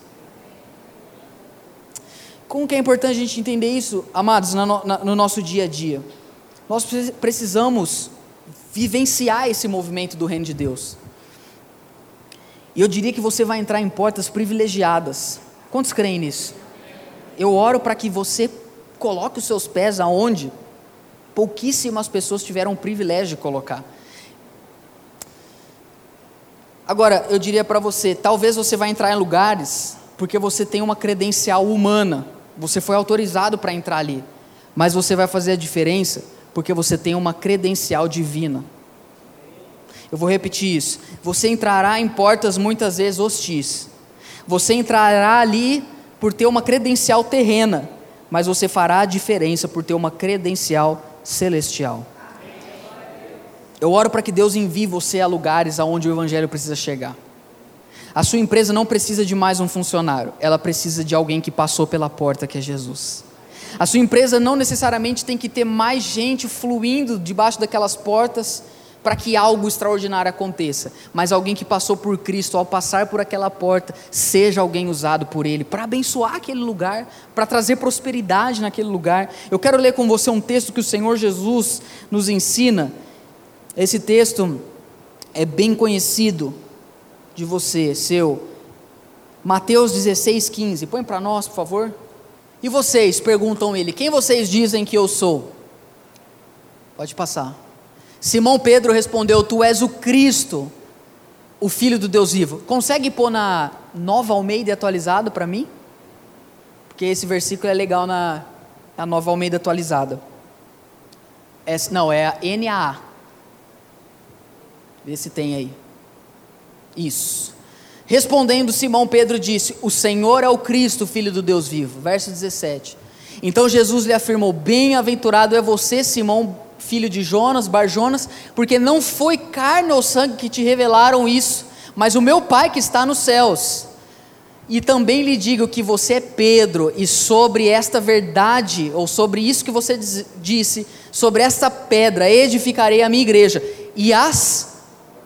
Como que é importante a gente entender isso, amados, no nosso dia a dia? Nós precisamos vivenciar esse movimento do reino de Deus. E eu diria que você vai entrar em portas privilegiadas. Quantos creem nisso? Eu oro para que você coloque os seus pés aonde pouquíssimas pessoas tiveram o privilégio de colocar. Agora, eu diria para você, talvez você vai entrar em lugares porque você tem uma credencial humana, você foi autorizado para entrar ali, mas você vai fazer a diferença porque você tem uma credencial divina. Eu vou repetir isso. Você entrará em portas muitas vezes hostis. Você entrará ali por ter uma credencial terrena, mas você fará a diferença por ter uma credencial celestial. Eu oro para que Deus envie você a lugares aonde o evangelho precisa chegar. A sua empresa não precisa de mais um funcionário, ela precisa de alguém que passou pela porta que é Jesus. A sua empresa não necessariamente tem que ter mais gente fluindo debaixo daquelas portas para que algo extraordinário aconteça, mas alguém que passou por Cristo, ao passar por aquela porta, seja alguém usado por Ele para abençoar aquele lugar, para trazer prosperidade naquele lugar. Eu quero ler com você um texto que o Senhor Jesus nos ensina. Esse texto é bem conhecido de você, seu. Mateus 16, 15. Põe para nós, por favor. E vocês, perguntam ele, quem vocês dizem que eu sou? Pode passar. Simão Pedro respondeu: Tu és o Cristo, o Filho do Deus vivo. Consegue pôr na nova Almeida atualizado para mim? Porque esse versículo é legal na, na nova Almeida atualizada. É, não, é a NAA. Vê se tem aí. Isso. Respondendo, Simão Pedro disse: O Senhor é o Cristo, filho do Deus vivo. Verso 17. Então Jesus lhe afirmou: Bem-aventurado é você, Simão, filho de Jonas, Barjonas, porque não foi carne ou sangue que te revelaram isso, mas o meu Pai que está nos céus. E também lhe digo que você é Pedro, e sobre esta verdade, ou sobre isso que você disse, sobre esta pedra edificarei a minha igreja, e as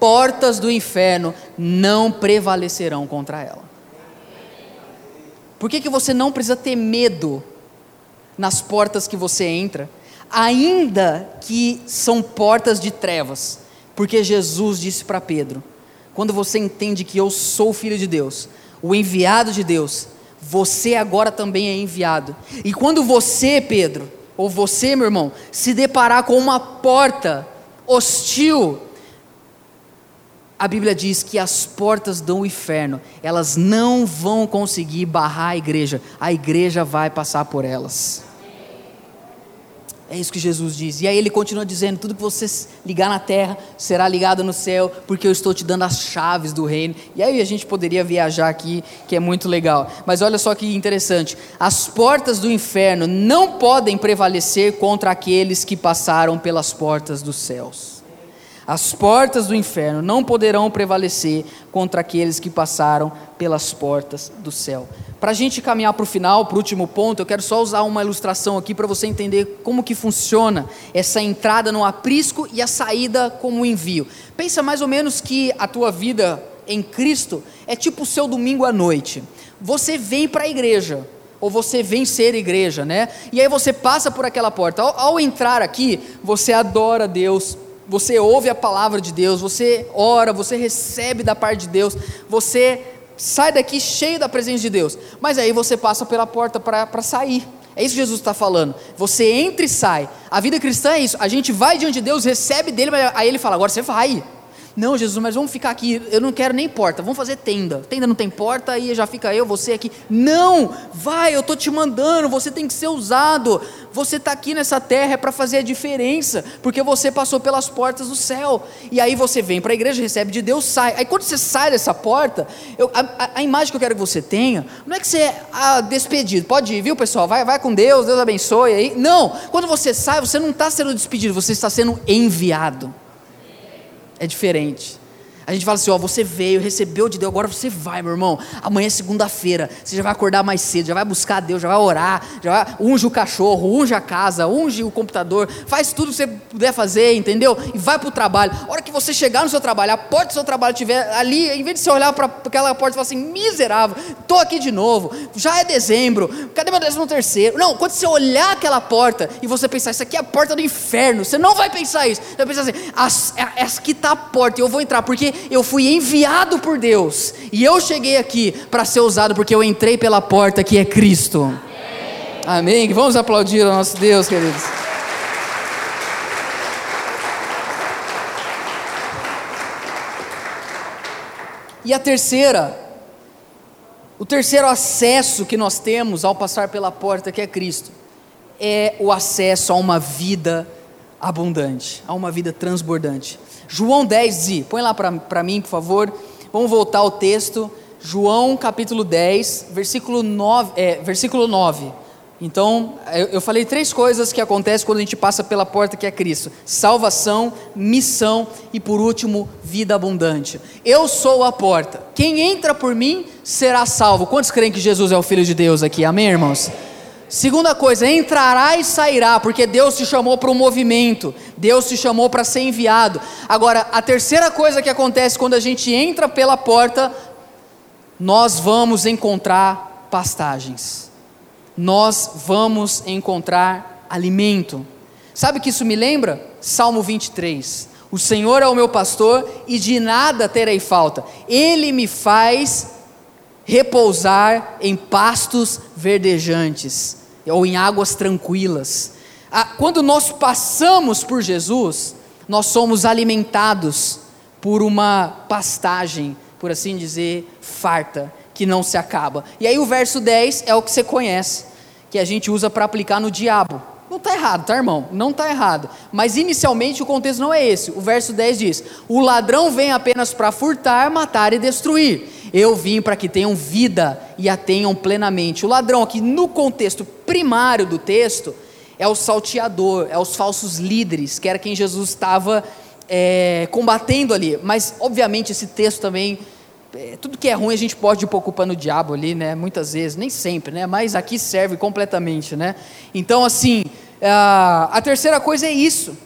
portas do inferno não prevalecerão contra ela. Por que, que você não precisa ter medo nas portas que você entra? Ainda que são portas de trevas, porque Jesus disse para Pedro: quando você entende que eu sou o filho de Deus, o enviado de Deus, você agora também é enviado. E quando você, Pedro, ou você, meu irmão, se deparar com uma porta hostil, a Bíblia diz que as portas do inferno, elas não vão conseguir barrar a igreja, a igreja vai passar por elas. É isso que Jesus diz. E aí ele continua dizendo: tudo que você ligar na terra será ligado no céu, porque eu estou te dando as chaves do reino. E aí a gente poderia viajar aqui, que é muito legal. Mas olha só que interessante: as portas do inferno não podem prevalecer contra aqueles que passaram pelas portas dos céus. As portas do inferno não poderão prevalecer contra aqueles que passaram pelas portas do céu. Para a gente caminhar para o final, para o último ponto, eu quero só usar uma ilustração aqui para você entender como que funciona essa entrada no aprisco e a saída como envio. Pensa mais ou menos que a tua vida em Cristo é tipo o seu domingo à noite. Você vem para a igreja, ou você vem ser igreja, né? E aí você passa por aquela porta. Ao, ao entrar aqui, você adora Deus, você ouve a palavra de Deus, você ora, você recebe da parte de Deus, você sai daqui cheio da presença de Deus. Mas aí você passa pela porta para sair. É isso que Jesus está falando. Você entra e sai. A vida cristã é isso. A gente vai diante de Deus, recebe dele, mas aí ele fala: agora você vai. Não, Jesus, mas vamos ficar aqui. Eu não quero nem porta. Vamos fazer tenda. Tenda não tem porta, aí já fica eu, você aqui. Não, vai, eu estou te mandando. Você tem que ser usado. Você está aqui nessa terra é para fazer a diferença, porque você passou pelas portas do céu. E aí você vem para a igreja, recebe de Deus, sai. Aí quando você sai dessa porta, eu, a, a, imagem que eu quero que você tenha, não é que você é ah, despedido. Pode ir, viu, pessoal? Vai, vai com Deus, Deus abençoe aí. Não, quando você sai, você não está sendo despedido, você está sendo enviado é diferente. A gente fala assim: ó, você veio, recebeu de Deus, agora você vai, meu irmão. Amanhã é segunda-feira, você já vai acordar mais cedo, já vai buscar Deus, já vai orar, já vai, unge o cachorro, unge a casa, unge o computador, faz tudo que você puder fazer, entendeu? E vai para o trabalho. A hora que você chegar no seu trabalho, a porta do seu trabalho estiver ali, em vez de você olhar para aquela porta e falar assim: miserável, estou aqui de novo, já é dezembro, cadê meu décimo terceiro? Não, quando você olhar aquela porta e você pensar, isso aqui é a porta do inferno, você não vai pensar isso, você vai pensar assim: essa aqui está a porta, eu vou entrar, porque eu fui enviado por Deus e eu cheguei aqui para ser usado porque eu entrei pela porta que é Cristo. Amém. Amém. Vamos aplaudir ao nosso Deus, queridos. E a terceira, o terceiro acesso que nós temos ao passar pela porta que é Cristo, é o acesso a uma vida abundante, a uma vida transbordante. João 10 diz, põe lá para mim, por favor. Vamos voltar ao texto. João capítulo 10, versículo 9. É, versículo 9. Então, eu, eu falei três coisas que acontecem quando a gente passa pela porta que é Cristo: salvação, missão e, por último, vida abundante. Eu sou a porta. Quem entra por mim será salvo. Quantos creem que Jesus é o Filho de Deus aqui? Amém, irmãos? Segunda coisa, entrará e sairá, porque Deus te chamou para o movimento, Deus te chamou para ser enviado. Agora, a terceira coisa que acontece quando a gente entra pela porta, nós vamos encontrar pastagens, nós vamos encontrar alimento. Sabe o que isso me lembra? Salmo 23. O Senhor é o meu pastor e de nada terei falta, Ele me faz repousar em pastos verdejantes ou em águas tranquilas. Ah, quando nós passamos por Jesus, nós somos alimentados por uma pastagem, por assim dizer, farta, que não se acaba. E aí o verso 10 é o que você conhece, que a gente usa para aplicar no diabo. Não está errado, tá, irmão? Não está errado. Mas inicialmente o contexto não é esse. O verso 10 diz: O ladrão vem apenas para furtar, matar e destruir. Eu vim para que tenham vida e a tenham plenamente. O ladrão, aqui no contexto primário do texto, é o salteador, é os falsos líderes, que era quem Jesus estava é, combatendo ali. Mas, obviamente, esse texto também. É, tudo que é ruim a gente pode ir preocupando o diabo ali, né? Muitas vezes, nem sempre, né? Mas aqui serve completamente, né? Então, assim, a terceira coisa é isso.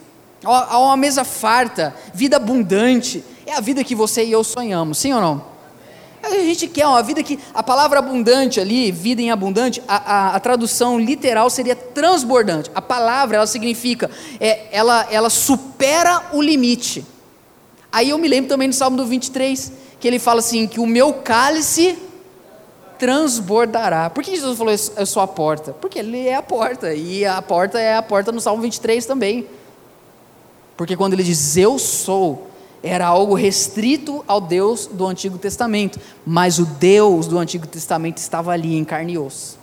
Há uma mesa farta, vida abundante. É a vida que você e eu sonhamos, sim ou não? A gente quer uma vida que. A palavra abundante ali, vida em abundante, a, a, a tradução literal seria transbordante. A palavra, ela significa, é, ela, ela supera o limite. Aí eu me lembro também do Salmo do 23, que ele fala assim: que o meu cálice transbordará. Por que Jesus falou eu sou a porta? Porque ele é a porta, e a porta é a porta no Salmo 23 também. Porque quando ele diz eu sou, era algo restrito ao Deus do Antigo Testamento, mas o Deus do Antigo Testamento estava ali em carne e osso.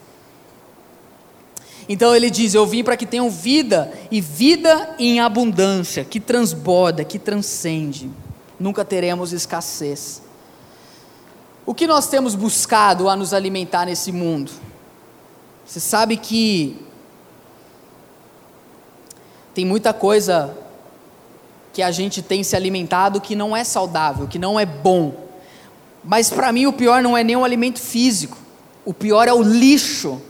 Então ele diz: Eu vim para que tenham vida, e vida em abundância, que transborda, que transcende. Nunca teremos escassez. O que nós temos buscado a nos alimentar nesse mundo? Você sabe que tem muita coisa que a gente tem se alimentado que não é saudável, que não é bom. Mas para mim o pior não é nem o alimento físico, o pior é o lixo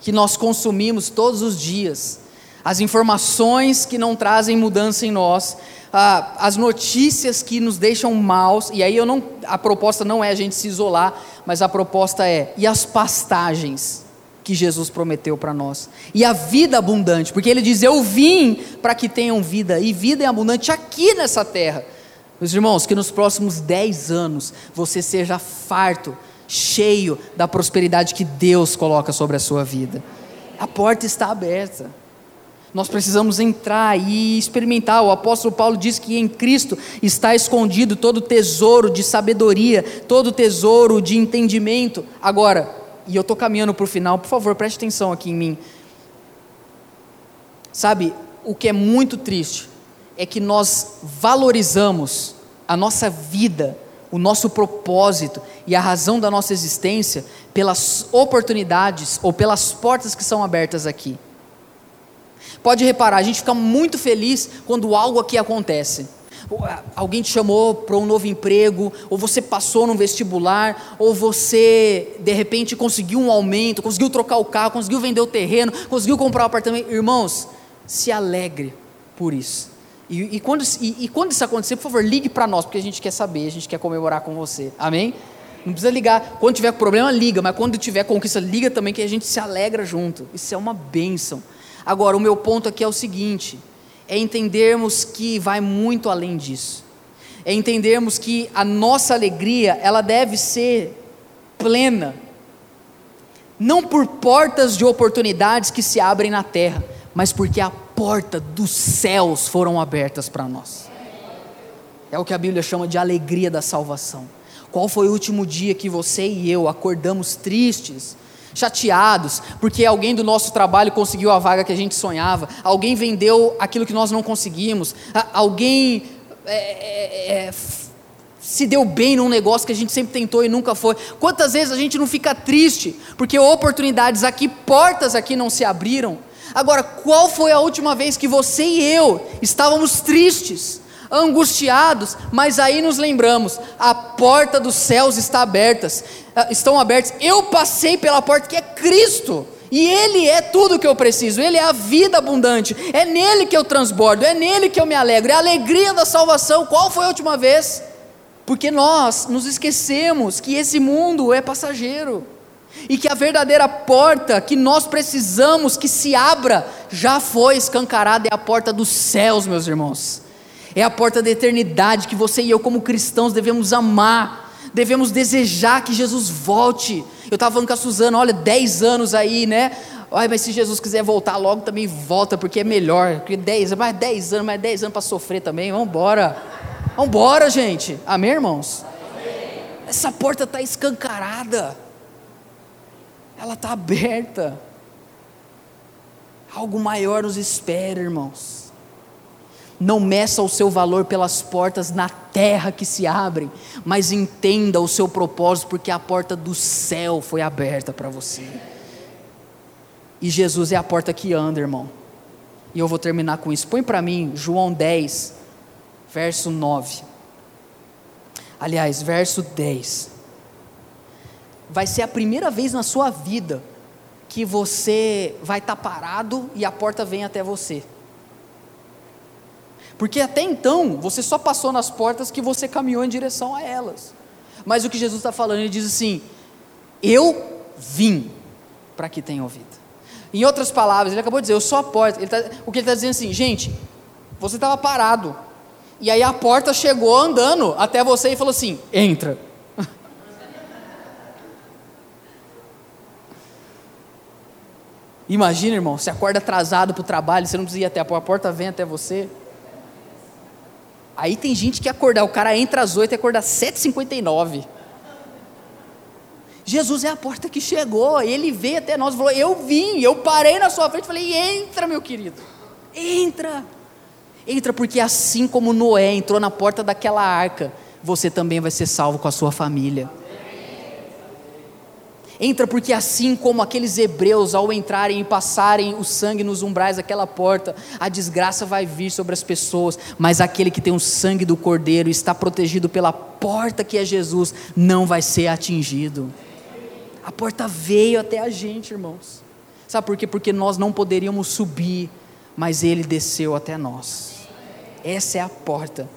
que nós consumimos todos os dias, as informações que não trazem mudança em nós, ah, as notícias que nos deixam maus, e aí eu não, a proposta não é a gente se isolar, mas a proposta é, e as pastagens que Jesus prometeu para nós, e a vida abundante, porque ele diz: Eu vim para que tenham vida, e vida é abundante aqui nessa terra. Meus irmãos, que nos próximos dez anos você seja farto, cheio da prosperidade que Deus coloca sobre a sua vida. A porta está aberta. Nós precisamos entrar e experimentar. O apóstolo Paulo diz que em Cristo está escondido todo tesouro de sabedoria, todo tesouro de entendimento. Agora, e eu estou caminhando para o final, por favor, preste atenção aqui em mim. Sabe, o que é muito triste é que nós valorizamos a nossa vida, o nosso propósito e a razão da nossa existência pelas oportunidades ou pelas portas que são abertas aqui. Pode reparar, a gente fica muito feliz quando algo aqui acontece. Alguém te chamou para um novo emprego, ou você passou num vestibular, ou você de repente conseguiu um aumento, conseguiu trocar o carro, conseguiu vender o terreno, conseguiu comprar um apartamento. Irmãos, se alegre por isso. E, e quando, e, e quando isso acontecer, por favor, ligue para nós, porque a gente quer saber, a gente quer comemorar com você. Amém? Não precisa ligar. Quando tiver problema, liga, mas quando tiver conquista, liga também, que a gente se alegra junto. Isso é uma bênção. Agora, o meu ponto aqui é o seguinte: é entendermos que vai muito além disso. É entendermos que a nossa alegria, ela deve ser plena. Não por portas de oportunidades que se abrem na terra, mas porque a porta dos céus foram abertas para nós. É o que a Bíblia chama de alegria da salvação. Qual foi o último dia que você e eu acordamos tristes, chateados, porque alguém do nosso trabalho conseguiu a vaga que a gente sonhava, alguém vendeu aquilo que nós não conseguimos, alguém é, é, é, se deu bem num negócio que a gente sempre tentou e nunca foi. Quantas vezes a gente não fica triste, porque oportunidades aqui, portas aqui não se abriram? Agora, qual foi a última vez que você e eu estávamos tristes? Angustiados, mas aí nos lembramos: a porta dos céus está abertas, ah, estão abertas. Eu passei pela porta que é Cristo. E Ele é tudo que eu preciso, Ele é a vida abundante, é nele que eu transbordo, é nele que eu me alegro, é a alegria da salvação. Qual foi a última vez? Porque nós nos esquecemos que esse mundo é passageiro e que a verdadeira porta que nós precisamos que se abra já foi escancarada, é a porta dos céus, meus irmãos é a porta da eternidade que você e eu, como cristãos, devemos amar, devemos desejar que Jesus volte. Eu estava falando com a Suzana, olha, 10 anos aí, né? Ai, mas se Jesus quiser voltar logo, também volta, porque é melhor. Porque 10, mais 10 anos, mais 10 anos para sofrer também, vamos embora. Vamos embora, gente. Amém, irmãos? Amém. Essa porta está escancarada. Ela está aberta. Algo maior nos espera, irmãos. Não meça o seu valor pelas portas na terra que se abrem, mas entenda o seu propósito, porque a porta do céu foi aberta para você. E Jesus é a porta que anda, irmão. E eu vou terminar com isso. Põe para mim João 10, verso 9. Aliás, verso 10. Vai ser a primeira vez na sua vida que você vai estar tá parado e a porta vem até você. Porque até então você só passou nas portas que você caminhou em direção a elas. Mas o que Jesus está falando, ele diz assim: Eu vim para que tenha ouvido. Em outras palavras, ele acabou de dizer: Eu sou a porta. Tá, o que ele está dizendo assim, gente, você estava parado. E aí a porta chegou andando até você e falou assim: Entra. Imagina, irmão, você acorda atrasado para o trabalho, você não precisa ir até a porta, a porta vem até você. Aí tem gente que acordar, o cara entra às 8 e acorda às 7h59. Jesus é a porta que chegou, ele veio até nós falou: Eu vim, eu parei na sua frente e falei: Entra, meu querido, entra. Entra, porque assim como Noé entrou na porta daquela arca, você também vai ser salvo com a sua família. Entra porque assim como aqueles hebreus, ao entrarem e passarem o sangue nos umbrais daquela porta, a desgraça vai vir sobre as pessoas, mas aquele que tem o sangue do cordeiro está protegido pela porta que é Jesus, não vai ser atingido. A porta veio até a gente, irmãos. Sabe por quê? Porque nós não poderíamos subir, mas ele desceu até nós. Essa é a porta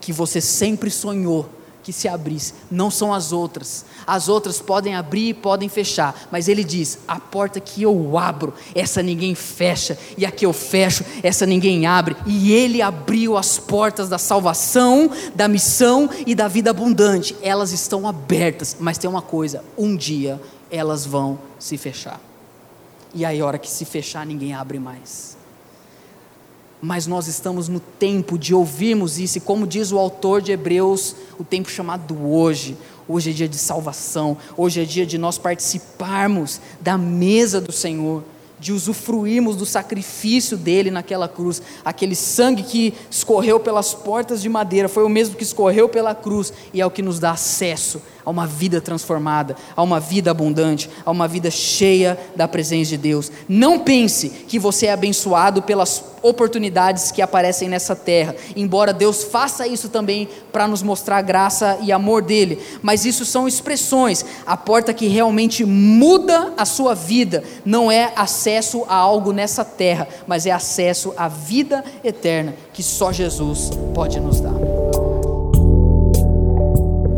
que você sempre sonhou que se abrisse, não são as outras. As outras podem abrir e podem fechar, mas ele diz: a porta que eu abro, essa ninguém fecha, e a que eu fecho, essa ninguém abre. E ele abriu as portas da salvação, da missão e da vida abundante. Elas estão abertas, mas tem uma coisa: um dia elas vão se fechar. E aí, a hora que se fechar, ninguém abre mais mas nós estamos no tempo de ouvirmos isso, e como diz o autor de Hebreus, o tempo chamado hoje. Hoje é dia de salvação, hoje é dia de nós participarmos da mesa do Senhor de usufruirmos do sacrifício dele naquela cruz. Aquele sangue que escorreu pelas portas de madeira foi o mesmo que escorreu pela cruz e é o que nos dá acesso a uma vida transformada, a uma vida abundante, a uma vida cheia da presença de Deus. Não pense que você é abençoado pelas oportunidades que aparecem nessa terra, embora Deus faça isso também para nos mostrar graça e amor dele, mas isso são expressões. A porta que realmente muda a sua vida não é acesso a algo nessa terra, mas é acesso à vida eterna que só Jesus pode nos dar.